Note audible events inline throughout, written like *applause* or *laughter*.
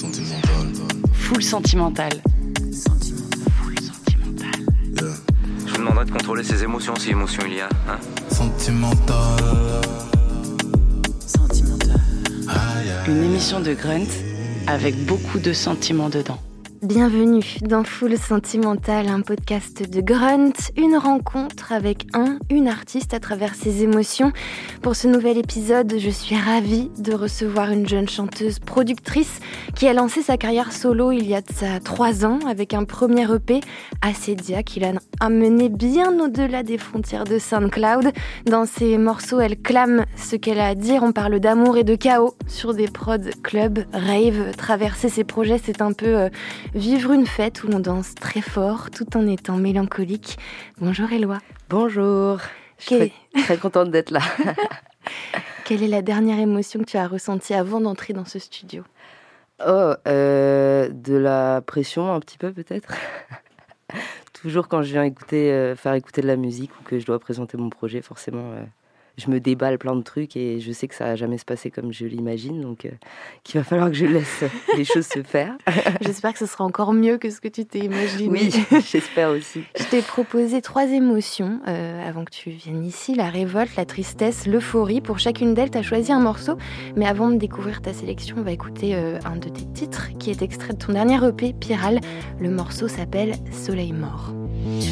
Sentimental. Full sentimental. Full sentimental. Yeah. Je vous demanderai de contrôler ses émotions si émotion il y a. Hein Sentimental. Aïe. Une émission de Grunt avec beaucoup de sentiments dedans. Bienvenue dans Full Sentimental, un podcast de Grunt, une rencontre avec un, une artiste à travers ses émotions. Pour ce nouvel épisode, je suis ravie de recevoir une jeune chanteuse productrice qui a lancé sa carrière solo il y a de ça trois ans avec un premier EP, Acedia, qui l'a amené bien au-delà des frontières de SoundCloud. Dans ses morceaux, elle clame ce qu'elle a à dire. On parle d'amour et de chaos sur des prods club, rave. Traverser ses projets, c'est un peu euh, vivre une fête où l'on danse très fort tout en étant mélancolique. Bonjour Eloi. Bonjour, je suis très contente d'être là. *laughs* Quelle est la dernière émotion que tu as ressentie avant d'entrer dans ce studio? Oh, euh, de la pression un petit peu peut-être. *laughs* Toujours quand je viens écouter, euh, faire écouter de la musique ou que je dois présenter mon projet, forcément, euh, je me déballe plein de trucs et je sais que ça va jamais se passer comme je l'imagine, donc euh, qu'il va falloir que je laisse *laughs* les choses se faire. *laughs* J'espère que ce sera encore mieux que ce que tu t'es imaginé. Oui, *laughs* j'espère aussi. Je t'ai proposé trois émotions euh, avant que tu viennes ici la révolte, la tristesse, l'euphorie. Pour chacune d'elles, tu as choisi un morceau. Mais avant de découvrir ta sélection, on va écouter euh, un de tes titres qui est extrait de ton dernier EP, Piral. Le morceau s'appelle Soleil mort. Tu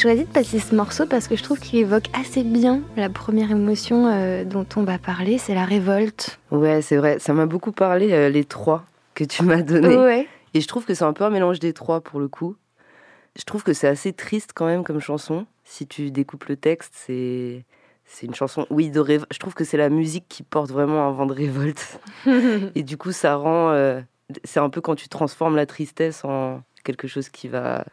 choisi de passer ce morceau parce que je trouve qu'il évoque assez bien la première émotion euh, dont on va parler, c'est la révolte. Ouais, c'est vrai, ça m'a beaucoup parlé, euh, les trois que tu m'as donnés. Ouais. Et je trouve que c'est un peu un mélange des trois pour le coup. Je trouve que c'est assez triste quand même comme chanson. Si tu découpes le texte, c'est c'est une chanson, oui, de rév- Je trouve que c'est la musique qui porte vraiment un vent de révolte. *laughs* Et du coup, ça rend. euh, c'est un peu quand tu transformes la tristesse en quelque chose qui va.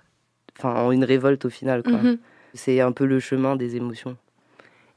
Enfin, en une révolte au final, quoi. Mhm. C'est un peu le chemin des émotions.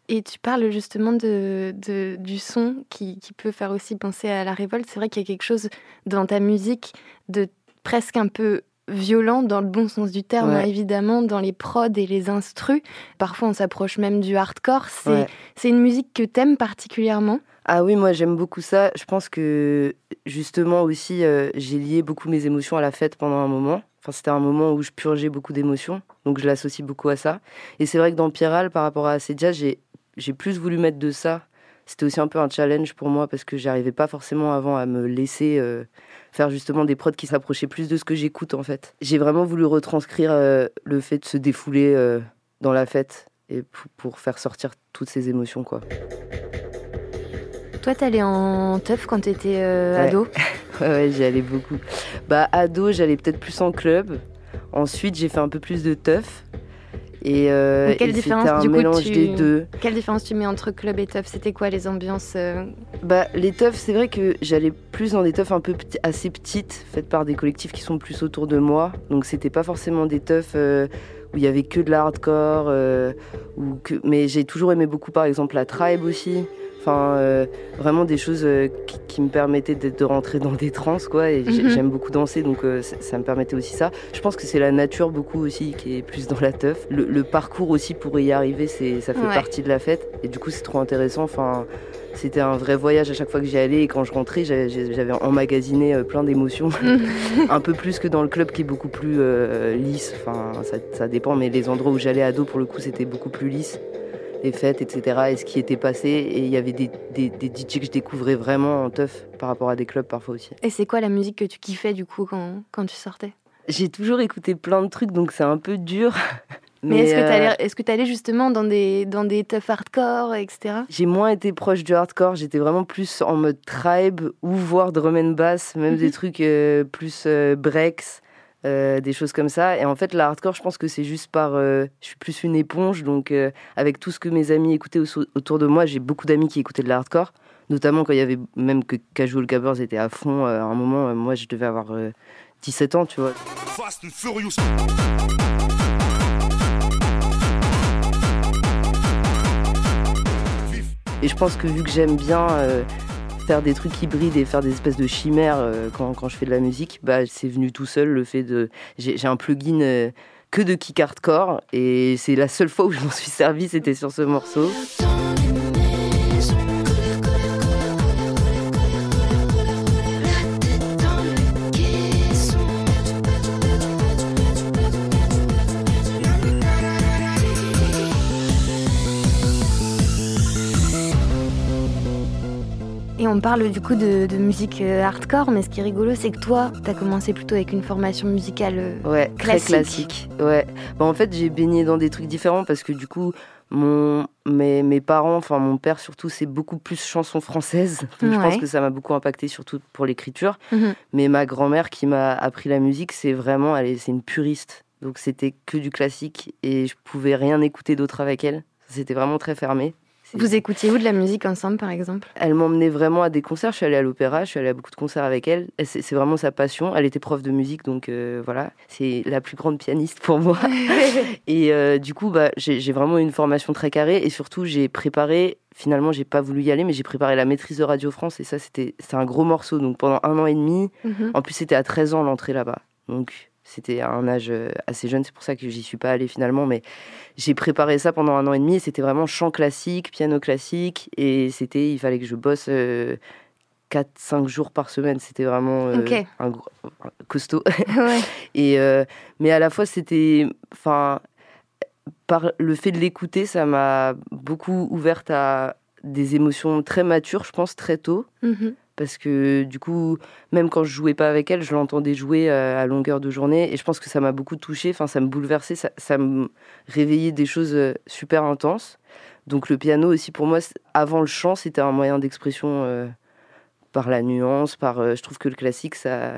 Et tu parles justement de, de- du son qui, qui peut faire aussi penser à la révolte. C'est vrai qu'il y a quelque chose dans ta musique de presque un peu violent dans le bon sens du terme, Ouais. évidemment, dans les prods et les instrus. Parfois, on s'approche même du hardcore. C'est Ouais. c'est une musique que t'aimes particulièrement? Ah oui, moi j'aime beaucoup ça. Je pense que justement aussi, euh, j'ai lié beaucoup mes émotions à la fête pendant un moment. Enfin, c'était un moment où je purgeais beaucoup d'émotions, donc je l'associe beaucoup à ça. Et c'est vrai que dans Piral, par rapport à Acedia, j'ai plus voulu mettre de ça. C'était aussi un peu un challenge pour moi parce que j'arrivais pas forcément avant à me laisser euh, faire justement des prods qui s'approchaient plus de ce que j'écoute en fait. J'ai vraiment voulu retranscrire euh, le fait de se défouler euh, dans la fête et pour, faire sortir toutes ces émotions quoi. Toi, t'allais en teuf quand t'étais Ouais. ado? *laughs* *laughs* Ouais, j'y allais beaucoup. Bah, ado, j'allais peut-être plus en club. Ensuite, j'ai fait un peu plus de teuf. Et, euh, quelle et différence, un du coup, mélange tu- des deux. Quelle différence tu mets entre club et teuf? C'était quoi les ambiances euh, Bah, les teufs, c'est vrai que j'allais plus dans des teufs un peu assez petites, faites par des collectifs qui sont plus autour de moi. Donc, c'était pas forcément des teufs euh, où il y avait que de la hardcore. euh, ou que... Mais j'ai toujours aimé beaucoup, par exemple, la tribe aussi. Enfin, euh, vraiment des choses euh, qui, qui me permettaient de, de rentrer dans des trans, quoi. Et Mhm. j'aime beaucoup danser, donc euh, ça, ça me permettait aussi ça. Je pense que c'est la nature beaucoup aussi qui est plus dans la teuf. Le, le parcours aussi pour y arriver, c'est, ça fait Ouais. partie de la fête. Et du coup, c'est trop intéressant. Enfin, c'était un vrai voyage à chaque fois que j'y allais. Et quand je rentrais, j'avais, j'avais emmagasiné plein d'émotions. *laughs* un peu plus que dans le club qui est beaucoup plus lisse. Enfin, ça, ça dépend, mais les endroits où j'allais ado, pour le coup, c'était beaucoup plus lisse. Les fêtes, etc. Et ce qui était passé. Et il y avait des, des, des DJ que je découvrais vraiment en teuf par rapport à des clubs parfois aussi. Et c'est quoi la musique que tu kiffais du coup quand, quand tu sortais? J'ai toujours écouté plein de trucs, donc c'est un peu dur. *laughs* Mais, est-ce que euh, que t'allais justement dans des, dans des teufs hardcore, etc. J'ai moins été proche du hardcore, j'étais vraiment plus en mode tribe ou voire drum and bass, même des trucs euh, plus euh, breaks, euh, des choses comme ça. Et en fait, la hardcore, je pense que c'est juste par. euh, je suis plus une éponge, donc euh, avec tout ce que mes amis écoutaient au- autour de moi, j'ai beaucoup d'amis qui écoutaient de la hardcore, notamment quand il y avait même que Casual Gabbers était à fond. à un moment, moi, je devais avoir euh, 17 ans, tu vois. Fast and Furious. Et je pense que vu que j'aime bien faire des trucs hybrides et faire des espèces de chimères euh, quand, quand je fais de la musique, bah, c'est venu tout seul le fait de. J'ai un plugin euh, que de kick hardcore et c'est la seule fois où je m'en suis servi, c'était sur ce morceau. On parle du coup de, de musique euh, hardcore, mais ce qui est rigolo, c'est que toi, t'as commencé plutôt avec une formation musicale. euh, Ouais, très Classique. classique. Ouais. Bah, en fait, j'ai baigné dans des trucs différents parce que du coup, mon, mes, mes parents, enfin mon père surtout, c'est beaucoup plus chanson française. *laughs* Donc je pense Ouais. que ça m'a beaucoup impacté, surtout pour l'écriture. Mhm. Mais ma grand-mère qui m'a appris la musique, c'est vraiment, elle est, c'est une puriste. Donc c'était que du classique et je pouvais rien écouter d'autre avec elle. C'était vraiment très fermé. Vous écoutiez où de la musique ensemble, par exemple? Elle m'emmenait vraiment à des concerts. Je suis allée à l'opéra, je suis allée à beaucoup de concerts avec elle. C'est vraiment sa passion. Elle était prof de musique, donc euh, voilà, c'est la plus grande pianiste pour moi. *laughs* et euh, du coup, bah, j'ai vraiment une formation très carrée. Et surtout, j'ai préparé. Finalement, j'ai pas voulu y aller, mais j'ai préparé la maîtrise de Radio France. Et ça, c'était c'était un gros morceau. Donc pendant un an et demi, Mhm. en plus, c'était à 13 ans l'entrée là-bas. Donc, c'était à un âge euh, assez jeune. C'est pour ça que j'y suis pas allée finalement. Mais j'ai préparé ça pendant un an et demi. Et c'était vraiment chant classique, piano classique. Et c'était, il fallait que je bosse 4-5 jours par semaine. C'était vraiment euh, un un costaud. *laughs* ouais. *laughs* Et, euh, mais à la fois, c'était. Enfin, par le fait de l'écouter, ça m'a beaucoup ouverte à des émotions très matures, je pense, très tôt Mhm. Parce que du coup, même quand je jouais pas avec elle, je l'entendais jouer euh, à longueur de journée et je pense que ça m'a beaucoup touchée, enfin ça me bouleversait, ça, ça me réveillait des choses euh, super intenses. Donc le piano aussi pour moi, avant le chant, c'était un moyen d'expression euh, par la nuance, par euh, je trouve que le classique ça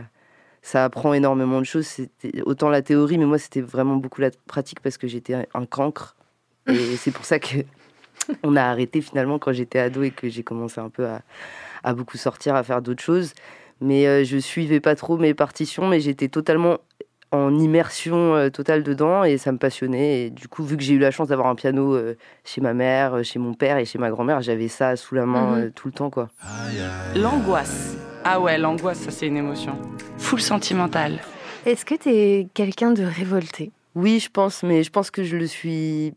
ça apprend énormément de choses, c'était autant la théorie mais moi c'était vraiment beaucoup la pratique parce que j'étais un cancre. Et *laughs* c'est pour ça que *laughs* on a arrêté finalement quand j'étais ado et que j'ai commencé un peu à, à beaucoup sortir, à faire d'autres choses. Mais euh, je suivais pas trop mes partitions, mais j'étais totalement en immersion euh, totale dedans et ça me passionnait. Et du coup, vu que j'ai eu la chance d'avoir un piano euh, chez ma mère, chez mon père et chez ma grand-mère, j'avais ça sous la main Mhm. euh, tout le temps, quoi. L'angoisse. Ah ouais, l'angoisse, ça c'est une émotion. Full sentimentale. Est-ce que t'es quelqu'un de révolté? Oui, je pense, mais je pense que je le suis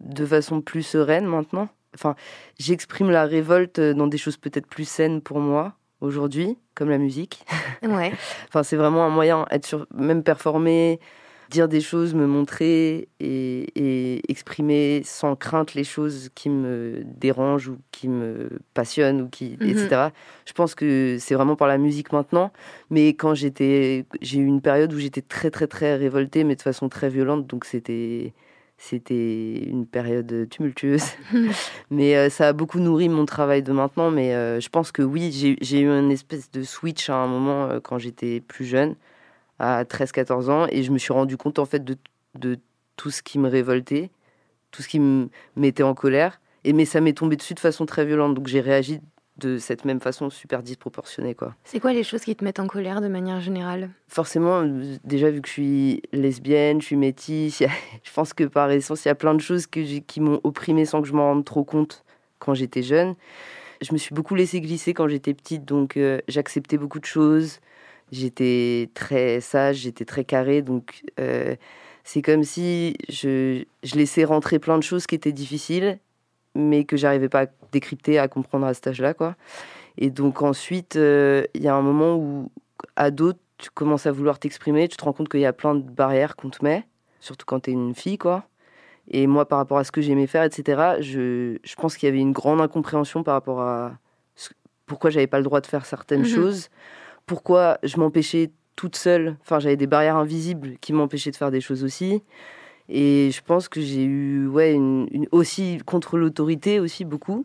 de façon plus sereine maintenant. Enfin, j'exprime la révolte dans des choses peut-être plus saines pour moi aujourd'hui, comme la musique. Ouais. *laughs* Enfin, c'est vraiment un moyen, être sur, même performer, dire des choses, me montrer et, et exprimer sans crainte les choses qui me dérangent ou qui me passionnent ou qui, Mhm. etc. Je pense que c'est vraiment par la musique maintenant. Mais quand j'étais, j'ai eu une période où j'étais très très très révoltée, mais de façon très violente, donc c'était c'était une période tumultueuse. *laughs* mais euh, ça a beaucoup nourri mon travail de maintenant. Mais euh, je pense que oui, j'ai eu une espèce de switch à un moment euh, quand j'étais plus jeune, à 13-14 ans, et je me suis rendu compte en fait de, de tout ce qui me révoltait, tout ce qui me mettait en colère. Et mais ça m'est tombé dessus de façon très violente, donc j'ai réagi de cette même façon super disproportionnée quoi. C'est quoi les choses qui te mettent en colère de manière générale? Forcément, déjà vu que je suis lesbienne, je suis métisse, *laughs* a- je pense que par essence il y a plein de choses que qui m'ont opprimée sans que je m'en rende trop compte quand j'étais jeune. Je me suis beaucoup laissée glisser quand j'étais petite, donc euh, j'acceptais beaucoup de choses. J'étais très sage, j'étais très carrée, donc euh, c'est comme si je, je laissais rentrer plein de choses qui étaient difficiles, mais que j'arrivais pas à décrypter, à comprendre à cet âge-là, quoi. Et donc ensuite, euh, il y a un moment où, ado, tu commences à vouloir t'exprimer, tu te rends compte qu'il y a plein de barrières qu'on te met, surtout quand tu es une fille, quoi. Et moi, par rapport à ce que j'aimais faire, etc., je, je pense qu'il y avait une grande incompréhension par rapport à ce- pourquoi j'avais pas le droit de faire certaines Mhm. choses, pourquoi je m'empêchais toute seule, enfin j'avais des barrières invisibles qui m'empêchaient de faire des choses aussi. Et je pense que j'ai eu ouais, aussi contre l'autorité aussi beaucoup,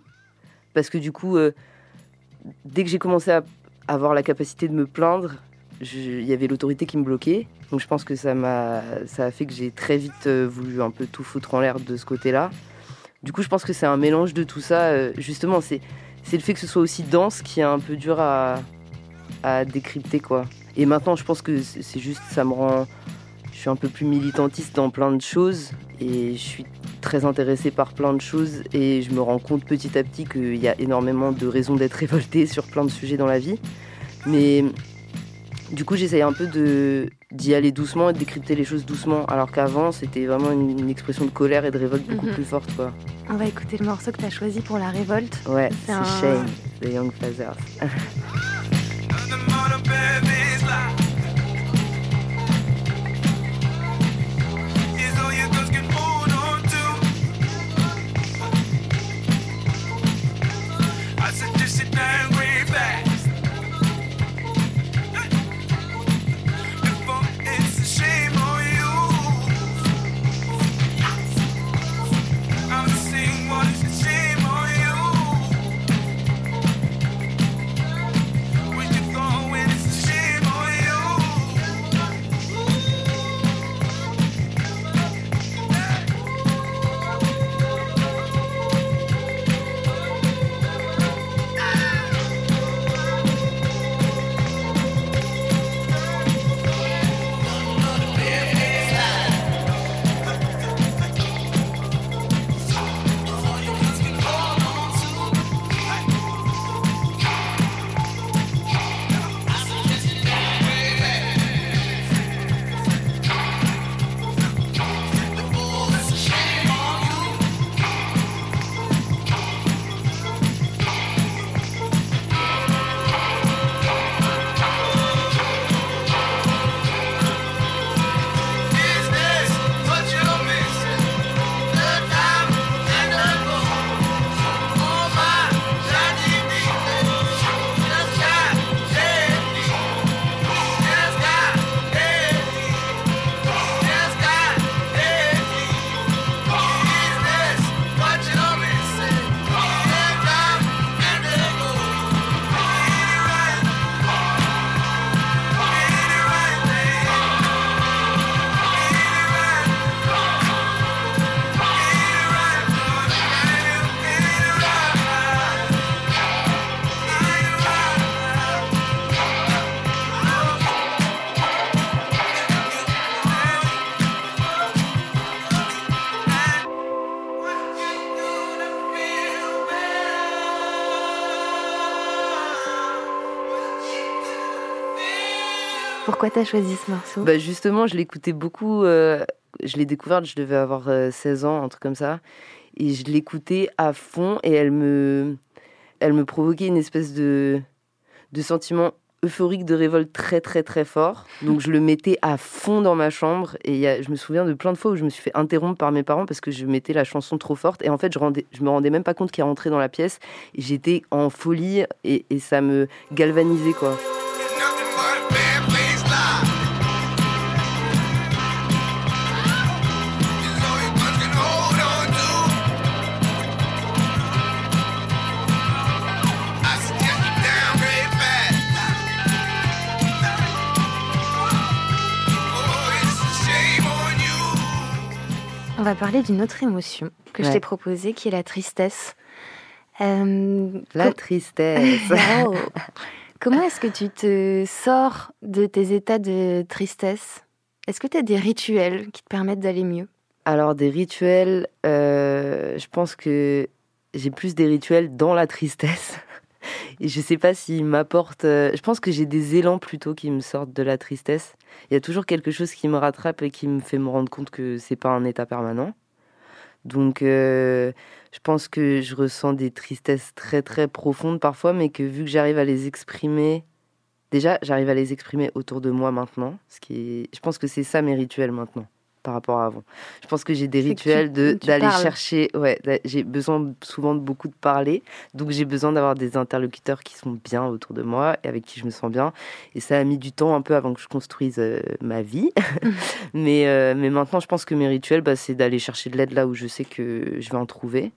parce que du coup, euh, dès que j'ai commencé à avoir la capacité de me plaindre, il y avait l'autorité qui me bloquait. Donc je pense que ça m'a, ça a fait que j'ai très vite euh, voulu un peu tout foutre en l'air de ce côté-là. Du coup, je pense que c'est un mélange de tout ça. euh, justement, c'est, c'est le fait que ce soit aussi dense qui est un peu dur à, à décrypter, quoi. Et maintenant, je pense que c'est juste, ça me rend, je suis un peu plus militantiste dans plein de choses et je suis très intéressée par plein de choses et je me rends compte petit à petit qu'il y a énormément de raisons d'être révoltée sur plein de sujets dans la vie. Mais du coup, j'essaye un peu de d'y aller doucement et de décrypter les choses doucement, alors qu'avant, c'était vraiment une, une expression de colère et de révolte beaucoup Mhm. plus forte, quoi. On va écouter le morceau que tu as choisi pour la révolte. Ouais, C'est c'est un- Shame, The Young Fathers. *laughs* Shame Pourquoi tu as choisi ce morceau? Bah justement, je l'écoutais beaucoup. euh, je l'ai découverte, je devais avoir euh, 16 ans, un truc comme ça. Et je l'écoutais à fond et elle me, elle me provoquait une espèce de, de sentiment euphorique de révolte très très très fort. Donc je le mettais à fond dans ma chambre et y je me souviens de plein de fois où je me suis fait interrompre par mes parents parce que je mettais la chanson trop forte et en fait je, rendais, je me rendais même pas compte qu'il rentrait dans la pièce j'étais en folie et ça me galvanisait quoi. On va parler d'une autre émotion que je t'ai proposée, qui est la tristesse. Euh, La com- tristesse. *laughs* Oh. Comment est-ce que tu te sors de tes états de tristesse? Est-ce que tu as des rituels qui te permettent d'aller mieux? Alors, des rituels, euh, je pense que j'ai plus des rituels dans la tristesse. Et je sais pas s'ils m'apportent. euh, je pense que j'ai des élans plutôt qui me sortent de la tristesse. Il y a toujours quelque chose qui me rattrape et qui me fait me rendre compte que c'est pas un état permanent. Donc, euh, je pense que je ressens des tristesses très très profondes parfois, mais que vu que j'arrive à les exprimer, déjà j'arrive à les exprimer autour de moi maintenant. Ce qui je pense que c'est ça mes rituels maintenant par rapport à avant. Je pense que j'ai des tu- rituels de d'aller chercher. Ouais, j'ai besoin souvent de beaucoup de parler, donc j'ai besoin d'avoir des interlocuteurs qui sont bien autour de moi et avec qui je me sens bien. Et ça a mis du temps un peu avant que je construise euh, ma vie, *laughs* *laughs* mais euh, mais maintenant je pense que mes rituels, bah, c'est d'aller chercher de l'aide là où je sais que je vais en trouver.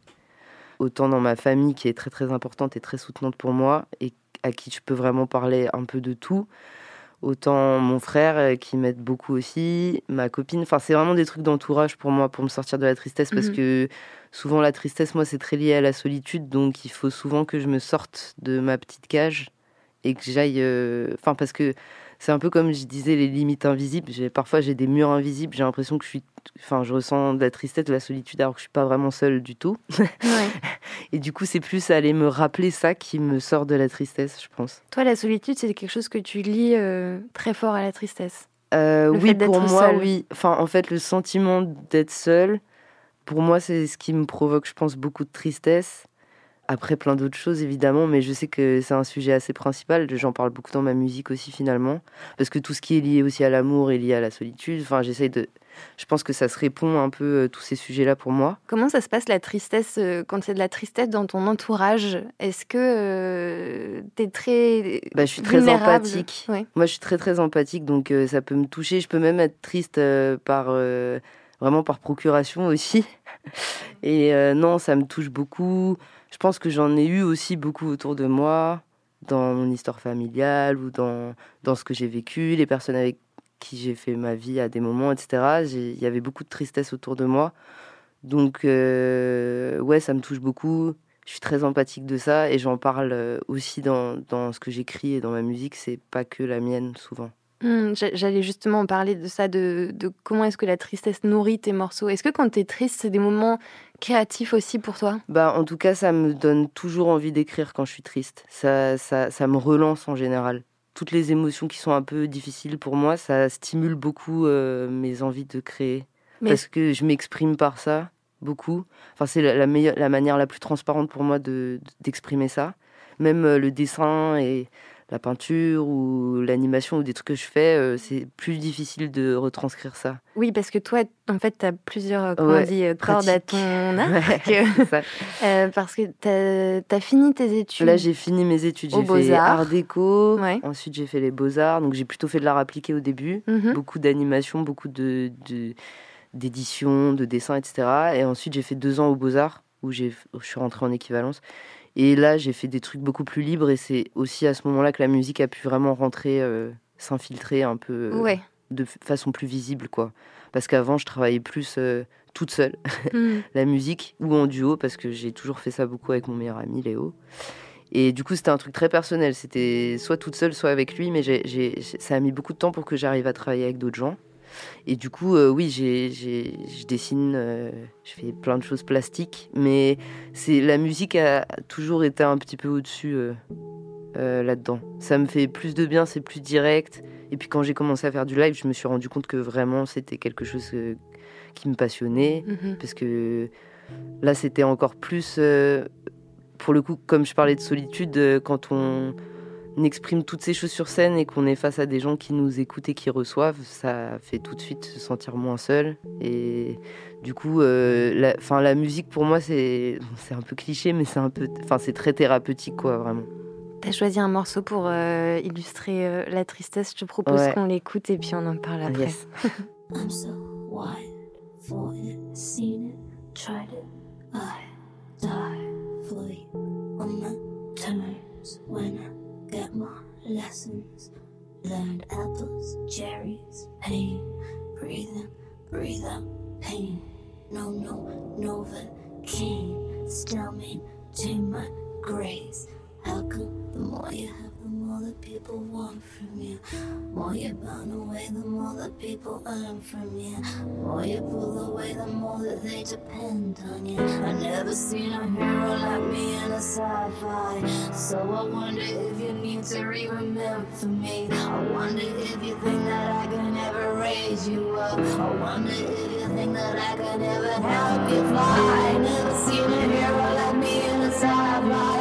Autant dans ma famille qui est très très importante et très soutenante pour moi et à qui je peux vraiment parler un peu de tout. Autant mon frère euh, qui m'aide beaucoup aussi, ma copine. Enfin, c'est vraiment des trucs d'entourage pour moi, pour me sortir de la tristesse. Parce Mhm. que souvent, la tristesse, moi, c'est très lié à la solitude. Donc, il faut souvent que je me sorte de ma petite cage et que j'aille. euh, Enfin, parce que c'est un peu comme je disais, les limites invisibles. Parfois, j'ai des murs invisibles. J'ai l'impression que je suis. Enfin, je ressens de la tristesse, de la solitude, alors que je suis pas vraiment seule du tout. Ouais. *laughs* Et du coup, c'est plus aller me rappeler ça qui me sort de la tristesse, je pense. Toi, la solitude, c'est quelque chose que tu lis euh, très fort à la tristesse? Euh, oui, pour moi, oui. Enfin, en fait, le sentiment d'être seul, pour moi, c'est ce qui me provoque, je pense, beaucoup de tristesse. Après, plein d'autres choses, évidemment, mais je sais que c'est un sujet assez principal. J'en parle beaucoup dans ma musique aussi, finalement. Parce que tout ce qui est lié aussi à l'amour est lié à la solitude. Enfin, j'essaye de. Je pense que ça se répond un peu, euh, tous ces sujets-là, pour moi. Comment ça se passe la tristesse euh, quand il y a de la tristesse dans ton entourage? Est-ce que tu es très Bah, je suis très empathique. Ouais. Moi, je suis très très empathique, donc euh, ça peut me toucher. Je peux même être triste euh, par euh, vraiment par procuration *laughs* aussi. Et euh, non, ça me touche beaucoup. Je pense que j'en ai eu aussi beaucoup autour de moi, dans mon histoire familiale ou dans dans ce que j'ai vécu, les personnes avec qui j'ai fait ma vie à des moments, etc. Il y avait beaucoup de tristesse autour de moi, donc euh, ouais, ça me touche beaucoup. Je suis très empathique de ça et j'en parle euh, aussi dans, dans ce que j'écris et dans ma musique. C'est pas que la mienne, souvent. Hmm, j'a- J'allais justement parler de ça, de, de comment est-ce que la tristesse nourrit tes morceaux. Est-ce que quand tu es triste, c'est des moments créatifs aussi pour toi? Bah, en tout cas, ça me donne toujours envie d'écrire quand je suis triste. Ça, ça, ça me relance en général. Toutes les émotions qui sont un peu difficiles pour moi, ça stimule beaucoup euh, mes envies de créer. Mais- Parce que je m'exprime par ça, beaucoup. Enfin, c'est la, la meilleure, la manière la plus transparente pour moi de- d'exprimer ça. Même euh, le dessin et la peinture ou l'animation ou des trucs que je fais, euh, c'est plus difficile de retranscrire ça. Oui, parce que toi, en fait, tu as plusieurs euh, comment on dit, euh, cordes à ton arc. *laughs* Ouais. *laughs* Euh, parce que tu as, fini tes études. Là, j'ai fini mes études. J'ai fait art déco. Ouais. Ensuite, j'ai fait les beaux-arts. Donc, j'ai plutôt fait de l'art appliqué au début. Mhm. Beaucoup d'animation, beaucoup de, de- d'édition, de dessin, etc. Et ensuite, j'ai fait deux ans aux beaux-arts où, j'ai, où je suis rentrée en équivalence. Et là, j'ai fait des trucs beaucoup plus libres. Et c'est aussi à ce moment-là que la musique a pu vraiment rentrer, euh, s'infiltrer un peu euh, Ouais. de façon plus visible, quoi. Parce qu'avant, je travaillais plus euh, toute seule *laughs* Hmm. la musique ou en duo parce que j'ai toujours fait ça beaucoup avec mon meilleur ami Léo. Et du coup, c'était un truc très personnel. C'était soit toute seule, soit avec lui, mais ça a mis beaucoup de temps pour que j'arrive à travailler avec d'autres gens. Et du coup, euh, oui, j'ai, j'ai- je dessine, euh, je fais plein de choses plastiques, mais c'est la musique a toujours été un petit peu au-dessus euh, là-dedans. Ça me fait plus de bien, c'est plus direct. Et puis quand j'ai commencé à faire du live, je me suis rendu compte que vraiment c'était quelque chose qui me passionnait Mhm. parce que là c'était encore plus pour le coup comme je parlais de solitude quand on exprime toutes ces choses sur scène et qu'on est face à des gens qui nous écoutent et qui reçoivent ça fait tout de suite se sentir moins seul et du coup euh, la, 'fin, la musique pour moi c'est c'est un peu cliché mais c'est un peu enfin c'est très thérapeutique quoi vraiment T'as choisi un morceau pour euh, illustrer euh, la tristesse. Je te propose Ouais. qu'on l'écoute et puis on en parle après. Yes. *laughs* I'm so wild for it, seen it, tried it. I die fully on my terms when I get my lessons. Learned apples, cherries, pain. Breathe in, breathe out, pain. No, no, Nova King. Still maintain my grace. How come the more you people want from you? More you burn away, the more that people earn from you. More you pull away, the more that they depend on you. I never seen a hero like me in a sci-fi. So I wonder if you need to re-remember me. I wonder if you think that I can ever raise you up. I wonder if you think that I can ever help you fly. I never seen a hero like me in a sci-fi.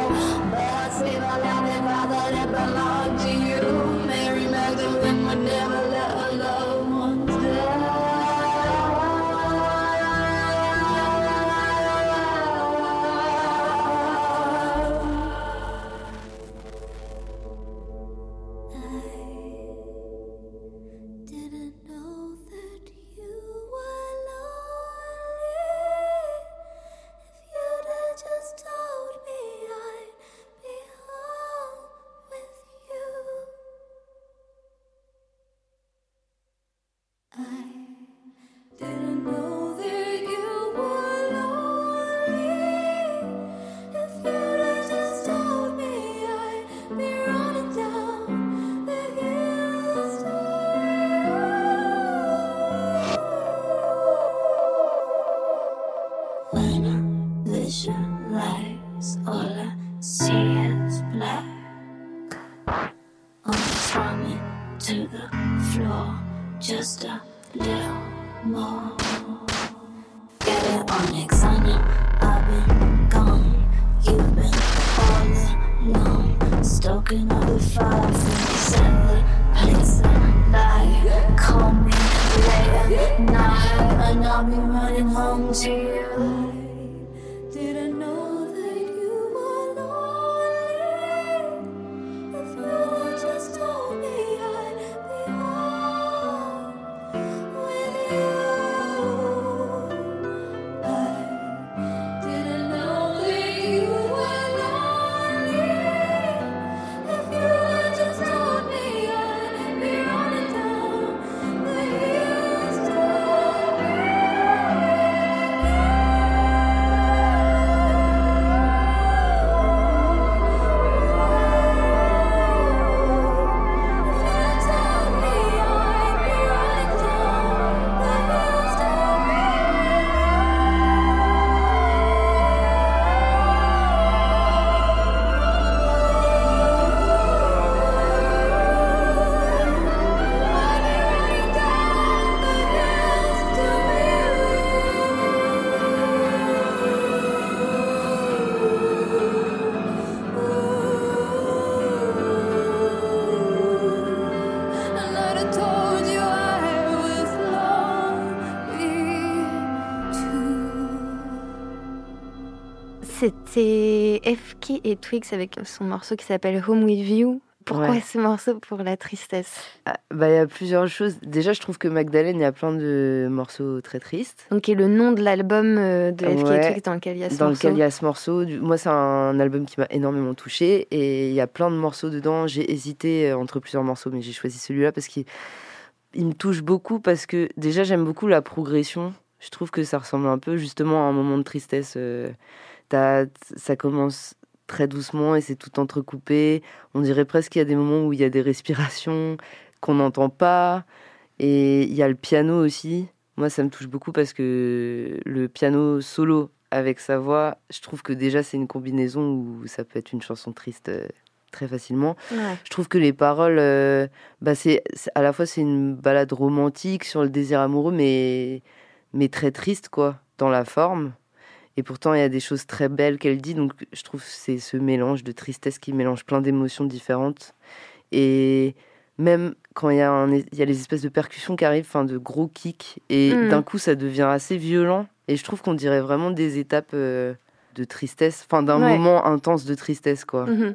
Et Twix avec son morceau qui s'appelle Home With You. Pourquoi Ouais. ce morceau pour la tristesse Ah, bah, il y a plusieurs choses. Déjà, je trouve que Magdalene, il y a plein de morceaux très tristes. Donc, qui est le nom de l'album euh, de FK et Ouais. Dans lequel il y a ce dans morceau. lequel il y a ce morceau. Moi, c'est un album qui m'a énormément touché et il y a plein de morceaux dedans. J'ai hésité euh, entre plusieurs morceaux, mais j'ai choisi celui-là parce qu'il il me touche beaucoup parce que déjà, j'aime beaucoup la progression. Je trouve que ça ressemble un peu justement à un moment de tristesse. euh, ça commence très doucement et c'est tout entrecoupé. On dirait presque qu'il y a des moments où il y a des respirations qu'on n'entend pas. Et il y a le piano aussi. Moi, ça me touche beaucoup parce que le piano solo avec sa voix, je trouve que déjà c'est une combinaison où ça peut être une chanson triste euh, très facilement. Ouais. Je trouve que les paroles, euh, bah c'est à la fois c'est une balade romantique sur le désir amoureux, mais mais très triste quoi dans la forme. Et pourtant il y a des choses très belles qu'elle dit, donc je trouve que c'est ce mélange de tristesse qui mélange plein d'émotions différentes. Et même quand il y a un, il y a les espèces de percussions qui arrivent, enfin de gros kicks, et Mhm. d'un coup ça devient assez violent. Et je trouve qu'on dirait vraiment des étapes euh, de tristesse, enfin d'un Ouais. moment intense de tristesse quoi. Mhm.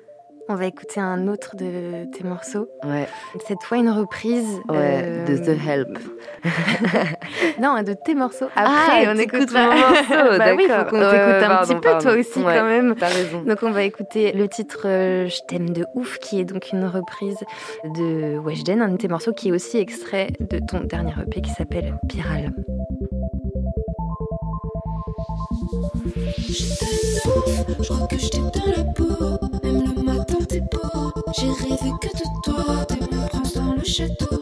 On va écouter un autre de tes morceaux. Ouais, Cette fois, une reprise. ouais, euh, de The Help. *laughs* Non, de tes morceaux. Ah, Après, on t'écoutes écoute mon morceau, *laughs* bah oui, faut qu'on Ouais, t'écoute ouais, un pardon, petit peu, pardon. toi aussi, Ouais. quand même. T'as raison. Donc on va écouter le titre euh, Je t'aime de ouf, qui est donc une reprise de Weshden, un de tes morceaux qui est aussi extrait de ton dernier EP qui s'appelle Piral. J'étais une ouf, je crois que j'étais dans la peau. J'ai rêvé que de toi, t'es prince dans le château.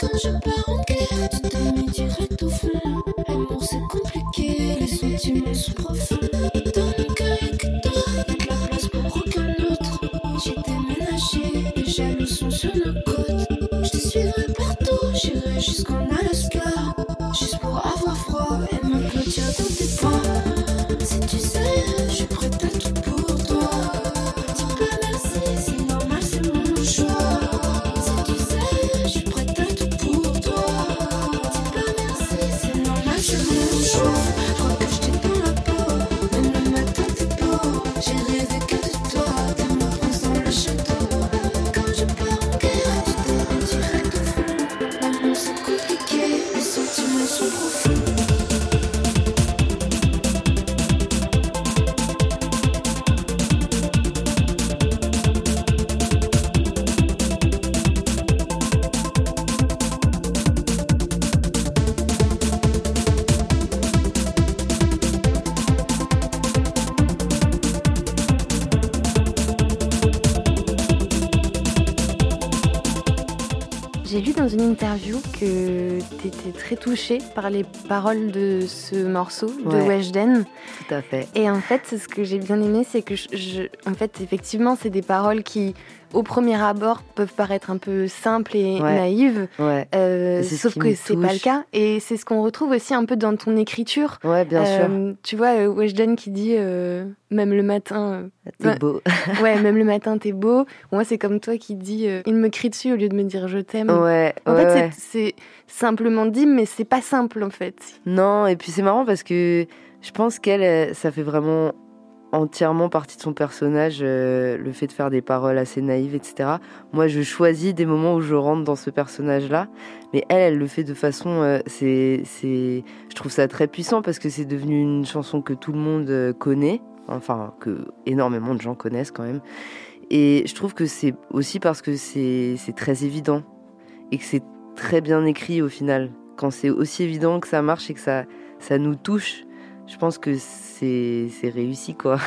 Quand je pars en guerre, tu te direct au fond. L'amour c'est compliqué, les sentiments sont profonds. Étais très touchée par les paroles de ce morceau de Ouais. Weshden. Tout à fait. Et en fait, ce que j'ai bien aimé, c'est que je, je- en fait, effectivement, c'est des paroles qui, au premier abord, peuvent paraître un peu simples et Ouais. naïves, Ouais, euh, ce sauf que c'est pas le cas. Et c'est ce qu'on retrouve aussi un peu dans ton écriture. ouais, bien sûr. Euh, Tu vois, euh, Weshden qui dit euh, même le matin, T'es ouais. beau. *laughs* ouais, même le matin t'es beau. Moi, c'est comme toi qui dis, il me crie dessus au lieu de me dire je t'aime. Ouais, En fait, c'est- simplement dit, mais c'est pas simple en fait. Non, et puis c'est marrant parce que je pense qu'elle, ça fait vraiment entièrement partie de son personnage, euh, le fait de faire des paroles assez naïves, etc. Moi, je choisis des moments où je rentre dans ce personnage-là, mais elle, elle le fait de façon, euh, c'est, c'est, je trouve ça très puissant parce que c'est devenu une chanson que tout le monde euh, connaît, enfin que énormément de gens connaissent quand même. Et je trouve que c'est aussi parce que c'est, c'est très évident et que c'est très bien écrit au final. Quand c'est aussi évident que ça marche et que ça, ça nous touche, je pense que c'est, réussi quoi.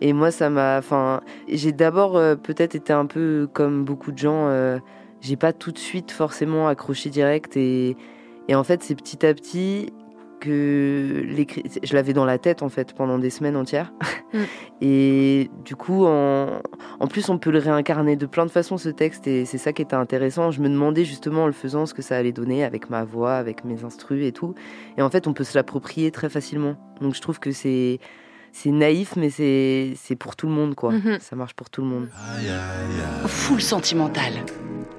Et moi, ça m'a. Enfin, j'ai d'abord euh, peut-être été un peu comme beaucoup de gens. euh, j'ai pas tout de suite forcément accroché direct. Et, et en fait, c'est petit à petit que. Je l'avais dans la tête en fait pendant des semaines entières. Mm. *laughs* Et du coup, en, en plus, on peut le réincarner de plein de façons ce texte. Et c'est ça qui était intéressant. Je me demandais justement en le faisant ce que ça allait donner avec ma voix, avec mes instrus et tout. Et en fait, on peut se l'approprier très facilement. Donc je trouve que c'est c'est naïf, mais c'est c'est pour tout le monde, quoi. Mhm. Ça marche pour tout le monde. Full sentimental.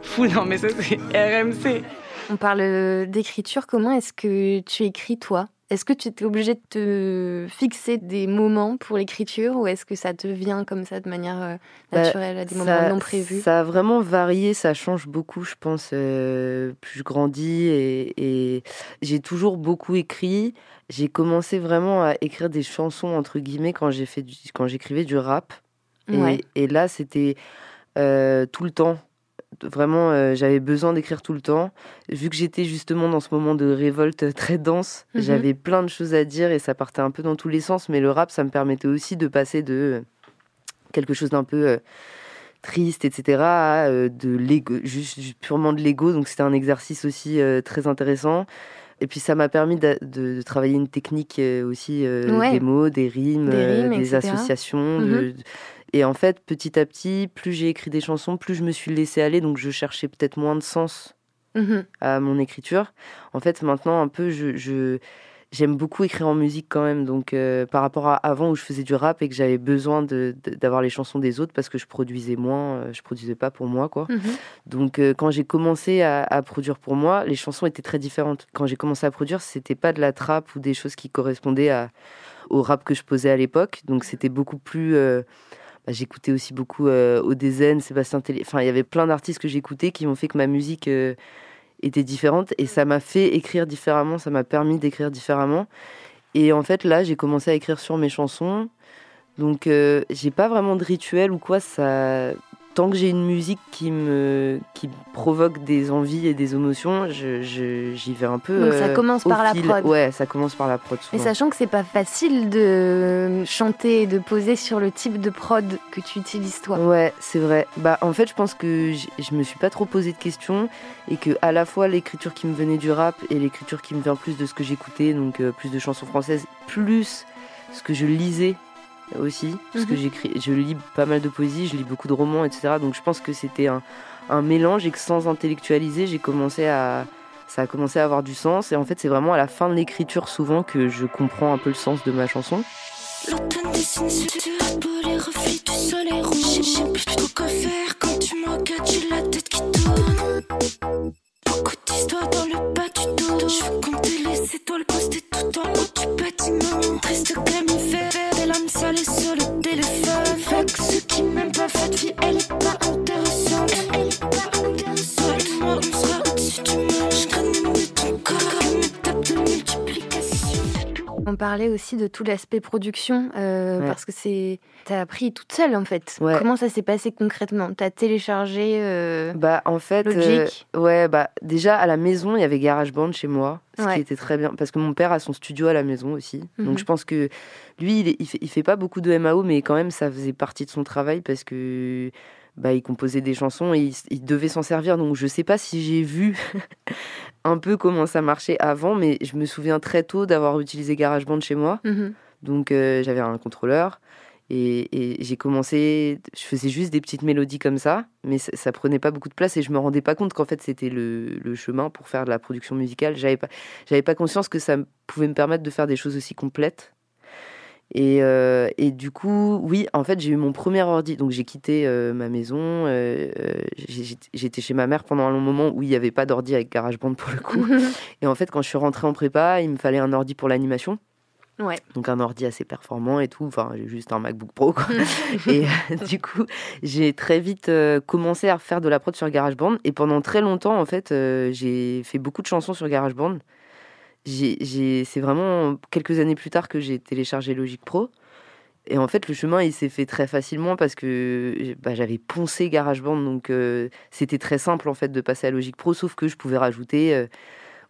Full, non mais ça c'est RMC. On parle euh, d'écriture. Comment est-ce que tu écris toi? Est-ce que tu étais obligé de te fixer des moments pour l'écriture ou est-ce que ça te vient comme ça de manière euh, Bah, naturelle à des moments ça, non prévus? Ça a vraiment varié, ça change beaucoup, je pense. euh, plus je grandis et, et j'ai toujours beaucoup écrit. J'ai commencé vraiment à écrire des chansons entre guillemets quand j'ai fait du- quand j'écrivais du rap. Et, là, c'était euh, tout le temps. Vraiment, euh, j'avais besoin d'écrire tout le temps. Vu que j'étais justement dans ce moment de révolte *laughs* très dense, Mhm. j'avais plein de choses à dire et ça partait un peu dans tous les sens. Mais le rap, ça me permettait aussi de passer de euh, quelque chose d'un peu euh, triste, etc., à euh, de l'ego, juste, juste purement de l'ego. Donc c'était un exercice aussi très intéressant. Et puis ça m'a permis de, de- de travailler une technique aussi, euh, Ouais. des mots, des rimes, Des euh, associations. Mhm. de- et en fait, petit à petit, plus j'ai écrit des chansons, plus je me suis laissé aller. Donc je cherchais peut-être moins de sens Mhm. à mon écriture. En fait, maintenant, un peu, je, je- j'aime beaucoup écrire en musique quand même. Donc, euh, par rapport à avant où je faisais du rap et que j'avais besoin d'avoir les chansons des autres parce que je produisais moins, euh, je produisais pas pour moi, quoi. Mhm. Donc, euh, quand j'ai commencé à, à produire pour moi, les chansons étaient très différentes. Quand j'ai commencé à produire, c'était pas de la trappe ou des choses qui correspondaient à, au rap que je posais à l'époque. Donc, c'était beaucoup plus. Bah, j'écoutais aussi beaucoup euh, Odezen, Sébastien Télé. Enfin, il y avait plein d'artistes que j'écoutais qui ont fait que ma musique euh, était différente et ça m'a fait écrire différemment, ça m'a permis d'écrire différemment. Et en fait, là, j'ai commencé à écrire sur mes chansons. Donc, euh, j'ai pas vraiment de rituel ou quoi. Ça, tant que j'ai une musique qui me qui provoque des envies et des émotions, je- je- j'y vais un peu. Donc ça euh, commence par la prod. Ouais, ça commence par la prod. Mais sachant que c'est pas facile de chanter et de poser sur le type de prod que tu utilises toi. Ouais, c'est vrai. Bah, en fait, je pense que j- je me suis pas trop posé de questions et que à la fois l'écriture qui me venait du rap et l'écriture qui me vient plus de ce que j'écoutais, donc euh, plus de chansons françaises, plus ce que je lisais aussi, parce que Mhm. j'écris, je lis pas mal de poésie, je lis beaucoup de romans, etc. Donc je pense que c'était un, un mélange et que sans intellectualiser, j'ai commencé à ça a commencé à avoir du sens et en fait c'est vraiment à la fin de l'écriture souvent que je comprends un peu le sens de ma chanson. Beaucoup d'histoires dans le bas du dos. Je veux compter les étoiles postées tout en haut du bâtiment. Triste comme hiver, des larmes salées On parlait aussi de tout l'aspect production euh, Ouais. parce que c'est t'as appris toute seule en fait. Ouais. Comment ça s'est passé concrètement? T'as téléchargé euh, Bah en fait, euh, Logic. ouais, bah déjà à la maison il y avait GarageBand chez moi, ce Ouais. qui était très bien parce que mon père a son studio à la maison aussi. Mhm. Donc je pense que lui il, il fait, il fait pas beaucoup de MAO, mais quand même ça faisait partie de son travail parce que bah il composait des chansons et il, devait s'en servir. Donc je sais pas si j'ai vu *laughs* un peu comment ça marchait avant, mais je me souviens très tôt d'avoir utilisé GarageBand chez moi. mhm. Donc euh, j'avais un contrôleur et, et j'ai commencé, je faisais juste des petites mélodies comme ça, mais ça, ça prenait pas beaucoup de place et je me rendais pas compte qu'en fait c'était le, le chemin pour faire de la production musicale. J'avais pas, j'avais pas conscience que ça pouvait me permettre de faire des choses aussi complètes. Et, euh, et du coup, oui, en fait, j'ai eu mon premier ordi. Donc, j'ai quitté euh, ma maison. euh, J'étais chez ma mère pendant un long moment où il n'y avait pas d'ordi avec GarageBand pour le coup. *laughs* Et en fait, quand je suis rentrée en prépa, il me fallait un ordi pour l'animation. Ouais. Donc un ordi assez performant et tout. Enfin, j'ai juste un MacBook Pro. Quoi. *laughs* et euh, du coup, j'ai très vite euh, commencé à faire de la prod sur GarageBand. Et pendant très longtemps, en fait, euh, j'ai fait beaucoup de chansons sur GarageBand. C'est vraiment quelques années plus tard que j'ai téléchargé Logic Pro. Et en fait, le chemin, il s'est fait très facilement parce que bah, j'avais poncé GarageBand. Donc, euh, c'était très simple, en fait, de passer à Logic Pro. Sauf que je pouvais rajouter euh,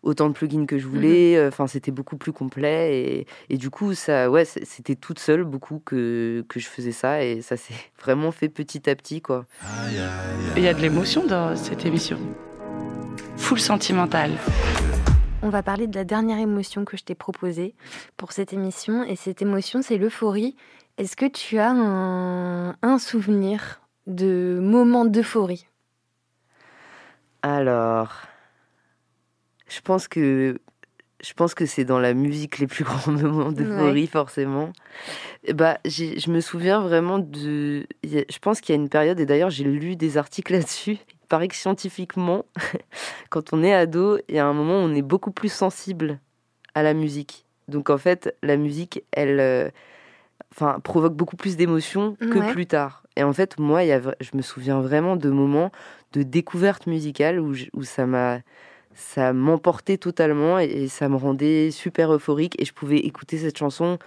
autant de plugins que je voulais. Euh, Enfin, c'était beaucoup plus complet. Et, et du coup, ça, ouais, c'était toute seule, beaucoup, que, que je faisais ça. Et ça s'est *laughs* vraiment fait petit à petit, quoi. Il y a de l'émotion dans cette émission. Full sentimentale. On va parler de la dernière émotion que je t'ai proposée pour cette émission et cette émotion c'est l'euphorie. Est-ce que tu as un, un souvenir de moment d'euphorie? Alors, je pense que je pense que c'est dans la musique les plus *laughs* grands moments d'euphorie forcément. Et Bah, je me souviens vraiment de. Je pense qu'il y a une période et d'ailleurs j'ai lu des articles là-dessus. Paraît que scientifiquement, *laughs* quand on est ado, il y a un moment où on est beaucoup plus sensible à la musique. Donc en fait, la musique, elle, euh, enfin, provoque beaucoup plus d'émotions que Ouais. plus tard. Et en fait, moi, y a, je me souviens vraiment de moments de découverte musicale où, je- où ça m'a ça m'emportait totalement et, et ça me rendait super euphorique et je pouvais écouter cette chanson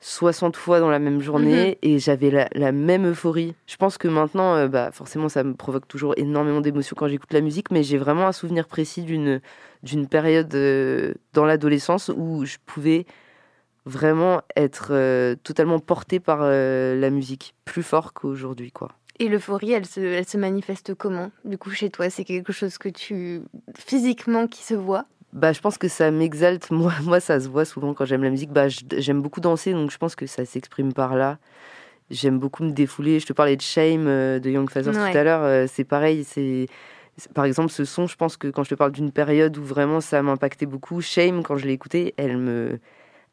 60 fois dans la même journée et j'avais la, la même euphorie. Je pense que maintenant, euh, bah, forcément, ça me provoque toujours énormément d'émotions quand j'écoute la musique, mais j'ai vraiment un souvenir précis d'une d'une période euh, dans l'adolescence où je pouvais vraiment être euh, totalement portée par la musique, plus fort qu'aujourd'hui, quoi. Et l'euphorie, elle se, elle se manifeste comment Du coup, chez toi, c'est quelque chose que tu. physiquement qui se voit? Bah, je pense que ça m'exalte. *laughs* Moi, moi, ça se voit souvent quand j'aime la musique. Bah, j'aime beaucoup danser, donc je pense que ça s'exprime par là. J'aime beaucoup me défouler. Je te parlais de Shame euh, de Young Fathers Ouais. tout à l'heure. euh, c'est pareil. C'est c'est- par exemple ce son. Je pense que quand je te parle d'une période où vraiment ça m'impactait beaucoup, Shame, quand je l'ai écouté, elle me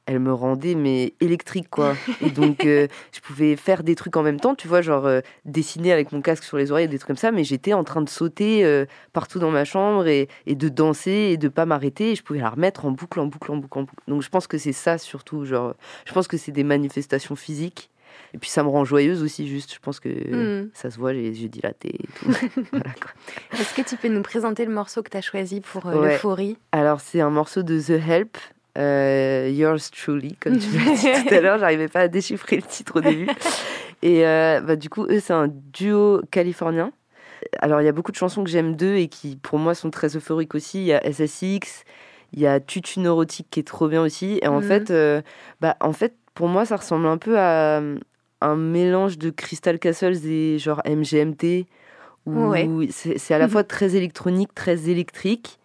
elle me rendait mais électrique quoi. Et donc euh, je pouvais faire des trucs en même temps, tu vois, genre euh, dessiner avec mon casque sur les oreilles, des trucs comme ça, mais j'étais en train de sauter euh, partout dans ma chambre et, et de danser et de pas m'arrêter. Et je pouvais la remettre en boucle, en boucle, en boucle, en boucle. Donc je pense que c'est ça surtout, genre, je pense que c'est des manifestations physiques. Et puis ça me rend joyeuse aussi, juste. Je pense que Mm. ça se voit, les yeux dilatés et tout. *laughs* Voilà. Est-ce que tu peux nous présenter le morceau que tu as choisi pour Ouais. l'euphorie? Alors, c'est un morceau de The Help, euh, Yours Truly, comme tu l'as dit *laughs* tout à l'heure. J'arrivais pas à déchiffrer le titre au début. *laughs* Et euh, bah, du coup, eux, c'est un duo californien. Alors, il y a beaucoup de chansons que j'aime d'eux et qui, pour moi, sont très euphoriques aussi. Il y a SSX, il y a Tutu Neurotique qui est trop bien aussi. Et en, Mhm. fait, euh, bah, en fait, pour moi, ça ressemble un peu à un mélange de Crystal Castles et genre MGMT. Où Ouais. c'est à la Mhm. fois très électronique, très électrique.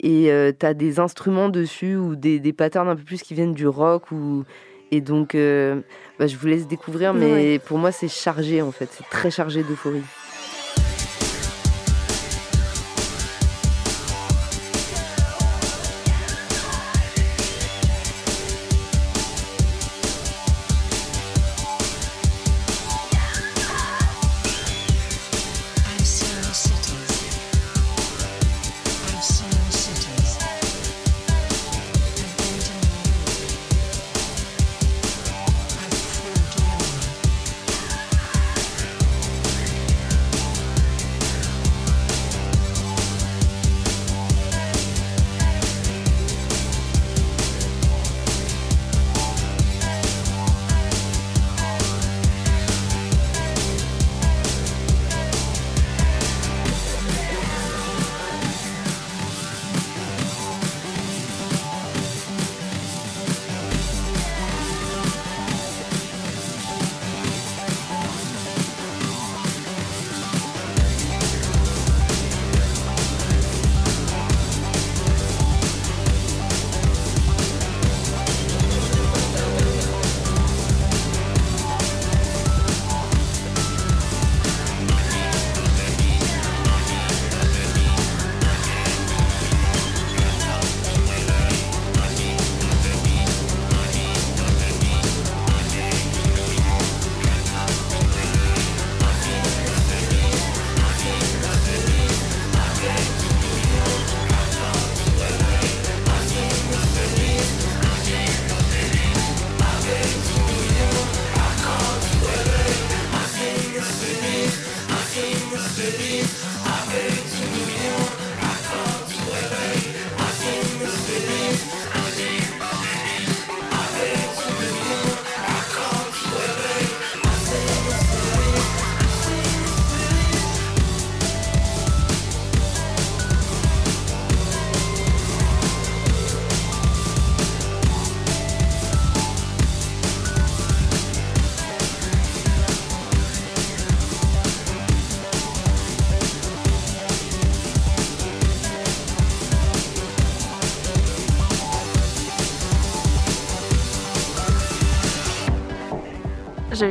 Et euh, t'as des instruments dessus ou des, des patterns un peu plus qui viennent du rock. Ou... Et donc, euh, bah, je vous laisse découvrir, mais Ouais. pour moi, c'est chargé en fait. C'est très chargé d'euphorie.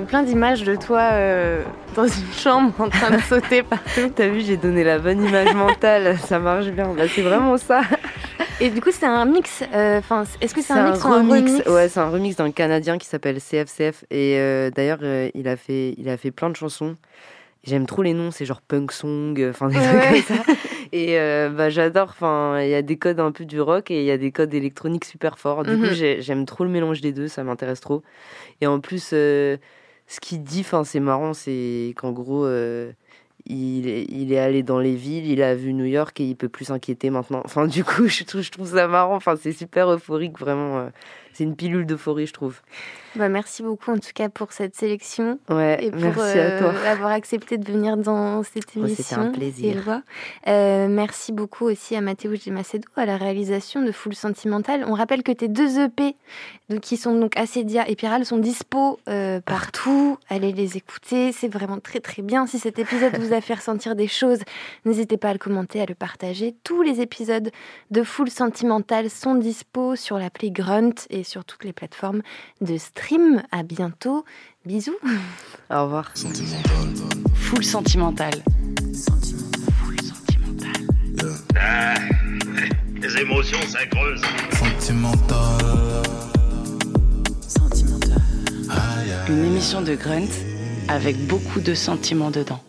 Plein d'images de toi euh, dans une *laughs* chambre en train de sauter partout. T'as vu, j'ai donné la bonne image mentale. Ça marche bien. Bah, c'est vraiment ça. Et du coup, c'est un mix. euh, Enfin, est-ce que c'est un, mix ou un remix. remix? Ouais, c'est un remix d'un Canadien qui s'appelle CFCF. Et euh, d'ailleurs, il, a fait, il a fait plein de chansons. J'aime trop les noms, c'est genre punk song, enfin des trucs comme ça. Et euh, bah, j'adore, enfin, il y a des codes un peu du rock et il y a des codes électroniques super forts. Du Mhm. coup, j'ai- j'aime trop le mélange des deux, ça m'intéresse trop. Et en plus, euh, ce qu'il dit, c'est marrant, c'est qu'en gros, euh, il, est, il est allé dans les villes, il a vu New York et il peut plus s'inquiéter maintenant. Enfin, du coup, *laughs* je trouve, je trouve ça marrant. Enfin, c'est super euphorique, vraiment. euh, C'est une pilule d'euphorie, je trouve. Bah, merci beaucoup en tout cas pour cette sélection Ouais, et pour merci à toi. euh, avoir accepté de venir dans cette Oh, c'était émission. un plaisir. Euh, merci beaucoup aussi à Mathéo Gemacedo à la réalisation de Full Sentimental. On rappelle que tes deux EP, donc, qui sont donc Assedia et Piral, sont dispo euh, partout. Allez les écouter, c'est vraiment très très bien. Si cet épisode vous a fait ressentir des choses, n'hésitez pas à le commenter, à le partager. Tous les épisodes de Full Sentimental sont dispo sur l'appli Grunt et sur toutes les plateformes de stream. À bientôt. Bisous. *laughs* Au revoir. Full sentimental. Full sentimental. Les émotions, ça creuse. Une émission de Grunt avec beaucoup de sentiments dedans.